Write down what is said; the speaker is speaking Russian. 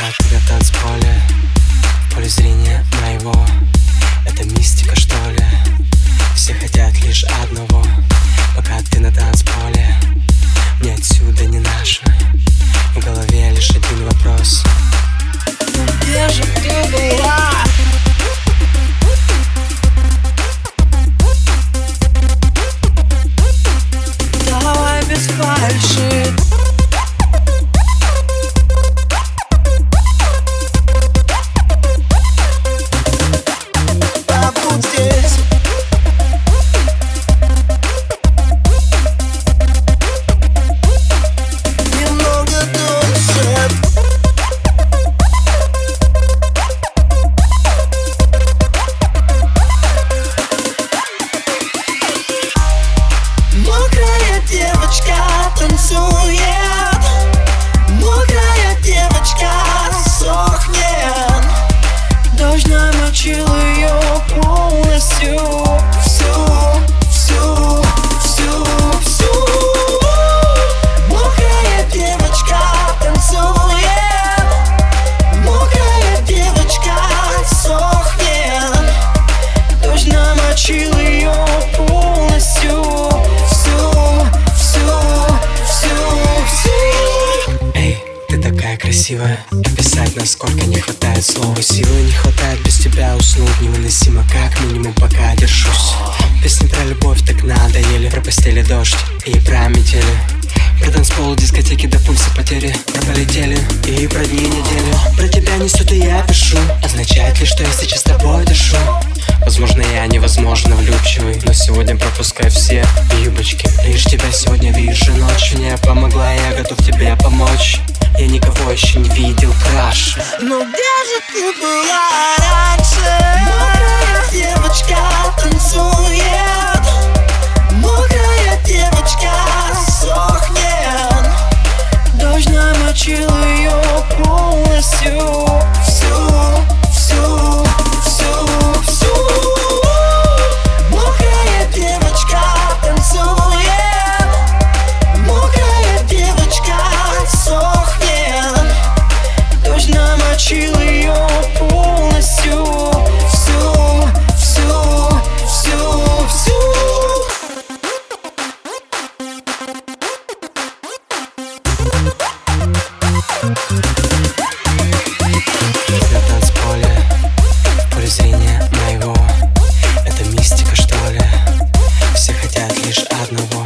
как ты на танцполе красивая. Описать, насколько не хватает слова. Силы не хватает без тебя уснуть Невыносимо, как минимум пока держусь. Песни про любовь так надоели. Про постели дождь и про метели. Про танцпол, дискотеки до пульса потери. Про полетели и про дни недели. Про тебя несет и я пишу. Означает ли, что я сейчас с тобой дышу? Возможно, я невозможно влюбчивый Но сегодня пропускаю все юбочки. Лишь тебя сегодня вижу ночью. Не помогла, я готов тебе помочь Еще не видел краше Но где же ты была раньше? на танцполе В поле зрения моего. Это мистика что ли? Все хотят лишь одного.